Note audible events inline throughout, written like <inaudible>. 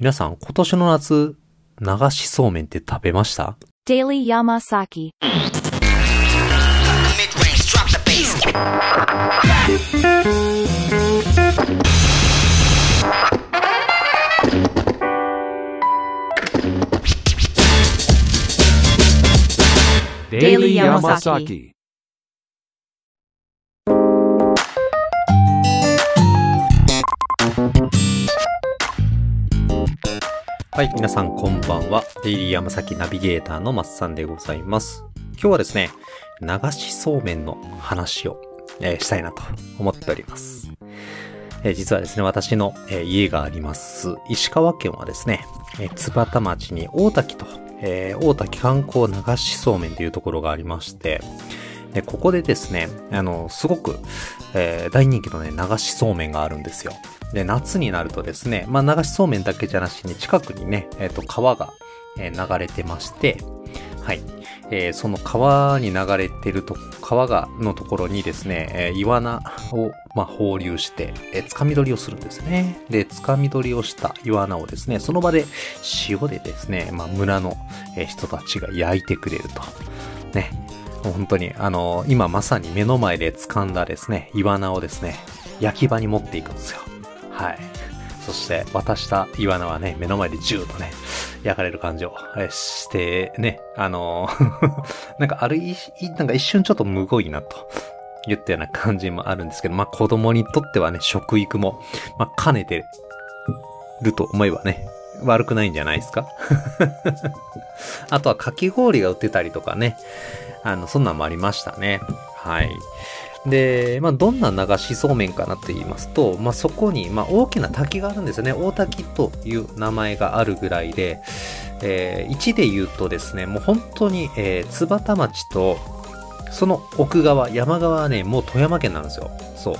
皆さん、今年の夏、流しそうめんって食べました？デイリーヤマサキ。Daily Yamasaki. はい、皆さんこんばんは。デイリー山崎ナビゲーターのマッサンでございます。今日はですね、流しそうめんの話を、えーしたいなと思っております。えー実はですね、私の、えー家があります、石川県はですね、えー津幡町に大滝と、え大滝観光流しそうめんというところがありまして、でここでですね、あの、すごく、えー大人気のね、流しそうめんがあるんですよ。で、夏になるとですね、まあ、流しそうめんだけじゃなしに、近くにね、えっ、と、川が、流れてまして、はい。えーその川に流れてると、川が、のところにですね、えーイワナを、まあ、放流して、えー、掴み取りをするんですね。で、掴み取りをしたイワナをですね、その場で塩でですね、まあ、村の人たちが焼いてくれると。ね。本当に、あの今まさに目の前で掴んだですね、イワナをですね、焼き場に持っていくんですよ。はい。そして、渡したイワナはね、目の前でジューとね、焼かれる感じをして、ね、あの <laughs> なんかあるい、なんか一瞬ちょっとむごいなと。言ったような感じもあるんですけど、まあ子供にとってはね、食育も、まあ兼ねてると思えばね、悪くないんじゃないですか？<laughs> あとはかき氷が売ってたりとかね、あの、そんなんもありましたね。はい。で、まあ、どんな流しそうめんかなと言いますと、まあ、そこに、まあ、大きな滝があるんですよね。大滝という名前があるぐらいで、えー、1で言うとですね、もう本当に、えー、津幡町と、その奥側、山側はね、もう富山県なんですよ。そう。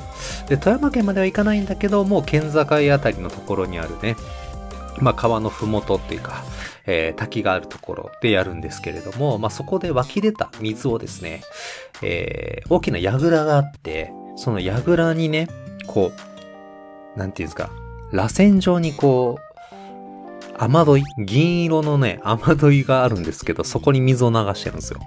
で、富山県までは行かないんだけど、もう県境あたりのところにあるね、まあ、川のふもとっていうか、えー滝があるところでやるんですけれども、まあ、そこで湧き出た水をですね、えー大きな櫓があって、その櫓にね、こう、なんていうんですか、螺旋状にこう、雨どい、銀色のね、雨どいがあるんですけど、そこに水を流してるんですよ。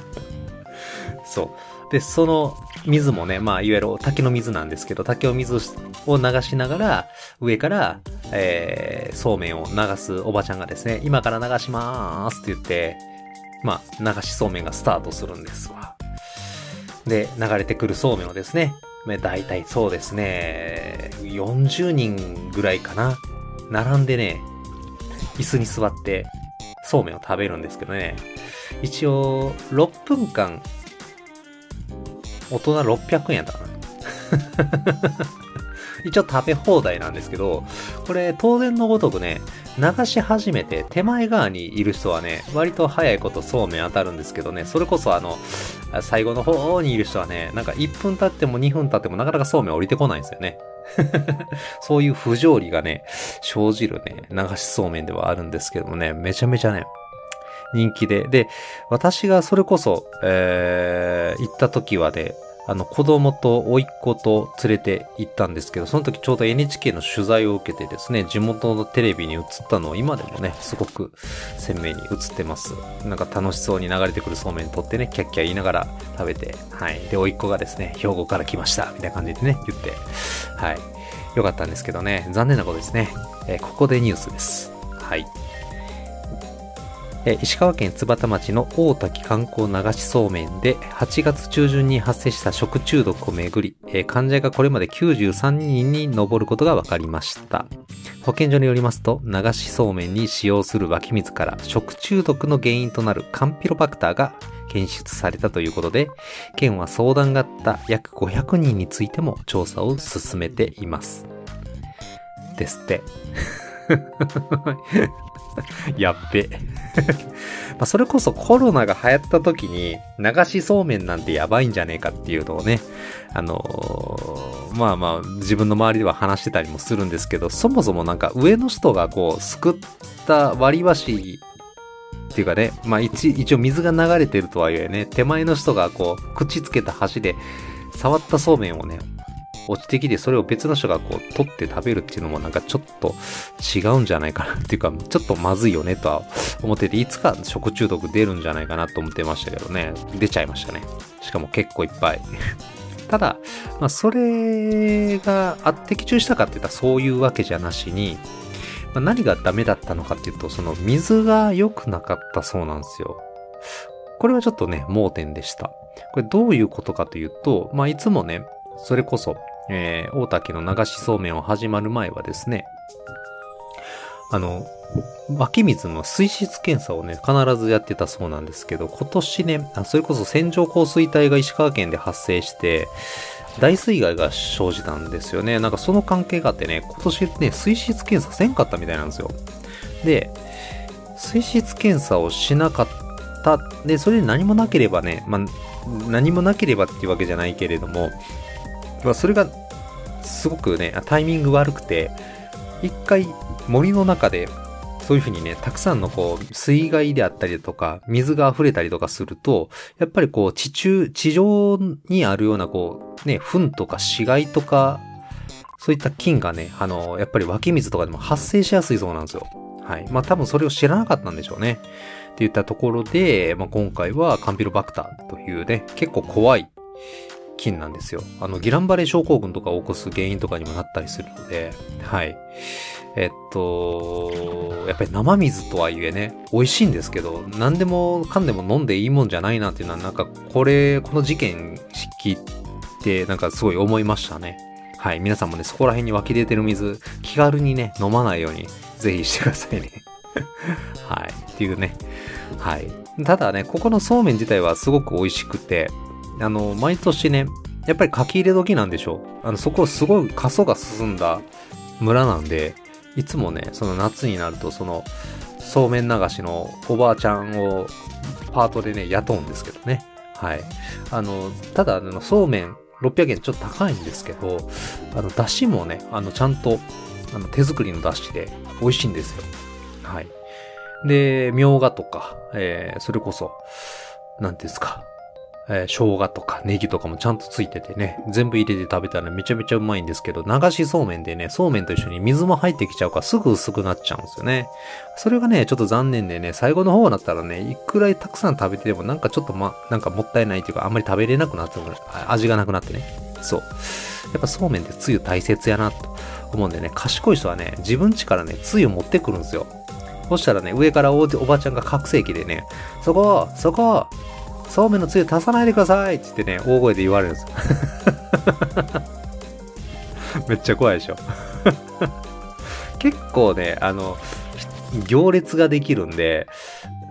<laughs> そう。で、その水もね、まあ、いわゆる滝の水なんですけど、滝の水を流しながら、上から、えー、そうめんを流すおばちゃんがですね、今から流しまーすって言って、まあ、流しそうめんがスタートするんですわ。で、流れてくるそうめんをですね、まあ大体そうですね、40人ぐらいかな。並んでね、椅子に座って、そうめんを食べるんですけどね。一応、6分間、大人600円やったかな。一応食べ放題なんですけど、これ当然のごとくね、流し始めて手前側にいる人はね、割と早いことそうめん当たるんですけどね、それこそあの、最後の方にいる人はね、なんか1分経っても2分経ってもなかなかそうめん降りてこないんですよね。<laughs> そういう不条理がね、生じるね、流しそうめんではあるんですけどもね、めちゃめちゃね、人気で。で、私がそれこそ、えー、行った時はで、あの、子供と甥っ子と連れて行ったんですけど、その時ちょうど NHK の取材を受けてですね、地元のテレビに映ったのを今でもね、すごく鮮明に映ってます。なんか楽しそうに流れてくるそうめん取ってね、キャッキャ言いながら食べて、はい。で、甥っ子がですね、兵庫から来ました、みたいな感じでね、言って、はい。よかったんですけどね、残念なことですね。えーここでニュースです。はい。え石川県津幡町の大滝観光流しそうめんで8月中旬に発生した食中毒をめぐり、え患者がこれまで93人に上ることが分かりました。保健所によりますと、流しそうめんに使用する湧き水から食中毒の原因となるカンピロバクターが検出されたということで、県は相談があった約500人についても調査を進めています。ですって。<laughs> やっべ。<laughs> まそれこそコロナが流行った時に流しそうめんなんてやばいんじゃねえかっていうのをね、あのーまあまあ自分の周りでは話してたりもするんですけど、そもそもなんか上の人がこう、すくった割り箸っていうかね、まあ一一応水が流れてるとはいえね、手前の人がこう、口つけた箸で触ったそうめんをね、落ちてきてそれを別の人がこう取って食べるっていうのもなんかちょっと違うんじゃないかなっていうか、ちょっとまずいよねとは思ってて、いつか食中毒出るんじゃないかなと思ってましたけどね。出ちゃいましたね。しかも結構いっぱい。ただ、まあ、それが、あって、的中したかって言ったらそういうわけじゃなしに、まあ、何がダメだったのかっていうと、その水が良くなかったそうなんですよ。これはちょっとね、盲点でした。これどういうことかというと、まあ、いつもね、それこそ、えー、大竹の流しそうめんを始まる前はですね、あの、湧き水の水質検査をね、必ずやってたそうなんですけど、今年ね、それこそ線状降水帯が石川県で発生して、大水害が生じたんですよね。なんかその関係があってね、今年ね、水質検査せんかったみたいなんですよ。で、水質検査をしなかった。で、それで何もなければね、まあ、何もなければっていうわけじゃないけれども、まあ、それがすごくね、タイミング悪くて、一回森の中でそういうふうにね、たくさんのこう、水害であったりだとか、水が溢れたりとかすると、やっぱりこう、地中、地上にあるようなこう、ね、糞とか死骸とか、そういった菌がね、あの、やっぱり湧き水とかでも発生しやすいそうなんですよ。はい。まあ多分それを知らなかったんでしょうね。って言ったところで、まあ今回はカンピロバクターというね、結構怖い菌なんですよ。あの、ギランバレー症候群とかを起こす原因とかにもなったりするので、はい。えっと、やっぱり生水とはいえね、美味しいんですけど、何でもかんでも飲んでいいもんじゃないなっていうのは、なんかこれ、この事件聞いて、なんかすごい思いましたね。はい。皆さんもね、そこら辺に湧き出てる水、気軽にね、飲まないように、ぜひしてくださいね。<laughs> はい。っていうね。はい。ただね、ここのそうめん自体はすごく美味しくて、あの、毎年ね、やっぱり書き入れ時なんでしょう。あの、そこすごい過疎が進んだ村なんで、いつもね、その夏になると、その、そうめん流しのおばあちゃんをパートでね、雇うんですけどね。はい。あの、ただ、あの、そうめん600円ちょっと高いんですけど、あの、だしもね、あの、ちゃんと、あの、手作りのだしで美味しいんですよ。はい。で、みょうがとか、えー、それこそ、なんていうんですか、えー生姜とかネギとかもちゃんとついててね、全部入れて食べたらめちゃめちゃうまいんですけど、流しそうめんでね、そうめんと一緒に水も入ってきちゃうからすぐ薄くなっちゃうんですよね。それがね、ちょっと残念でね、最後の方になったらね、いくらたくさん食べてもなんかちょっとま、なんかもったいないというか、あんまり食べれなくなってくる、味がなくなってね。そう。やっぱそうめんってつゆ大切やなと思うんでね、賢い人はね、自分家からね、つゆ持ってくるんですよ。そしたらね、上からおおばちゃんが覚醒器でね、そこ、そこ、そうめんのつゆ足さないでくださいって言ってね、大声で言われるんですよ。<laughs> めっちゃ怖いでしょ。<laughs> 結構ね、あの、行列ができるんで、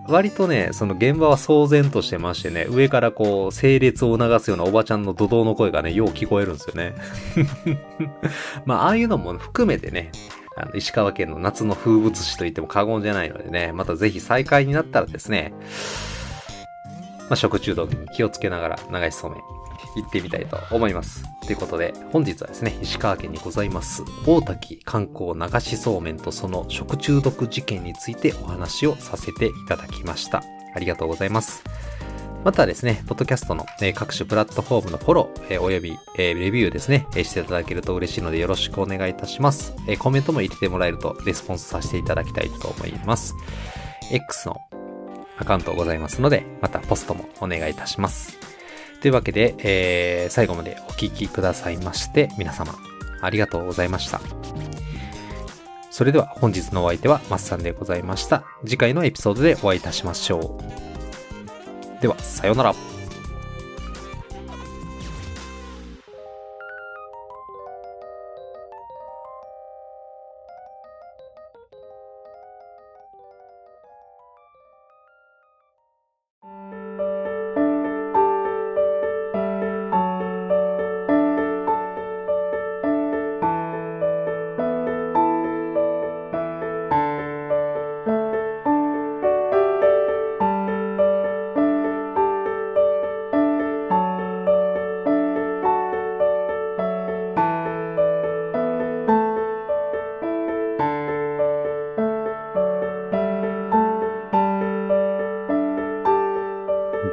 割とね、その現場は騒然としてましてね、上からこう、整列を促すようなおばちゃんの怒涛の声がね、よう聞こえるんですよね。<laughs> まあ、ああいうのも含めてね、あの、石川県の夏の風物詩と言っても過言じゃないのでね、またぜひ再開になったらですね、まあ、食中毒に気をつけながら流しそうめん行ってみたいと思います。ということで、本日はですね、石川県にございます、大滝観光流しそうめんとその食中毒事件についてお話をさせていただきました。ありがとうございます。またですね、ポッドキャストの、各種プラットフォームのフォロー、えおよび、えレビューですね、えしていただけると嬉しいのでよろしくお願いいたします。えコメントも入れてもらえるとレスポンスさせていただきたいと思います。X のアカウントございますので、またポストもお願いいたします。というわけで、えー最後までお聴きくださいまして、皆様、ありがとうございました。それでは本日のお相手はマッサンでございました。次回のエピソードでお会いいたしましょう。では、さようなら。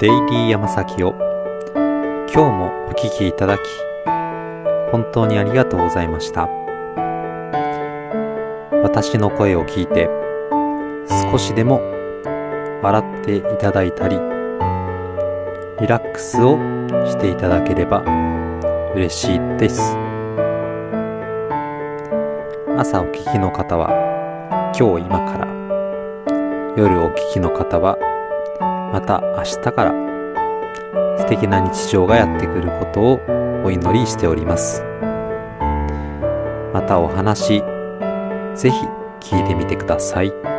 デイリー山崎を今日もお聞きいただき本当にありがとうございました。私の声を聞いて、少しでも笑っていただいたり、リラックスをしていただければ嬉しいです。朝お聞きの方は、今日今から、夜お聞きの方は、また明日から、素敵な日常がやってくることをお祈りしております。またお話、ぜひ聞いてみてください。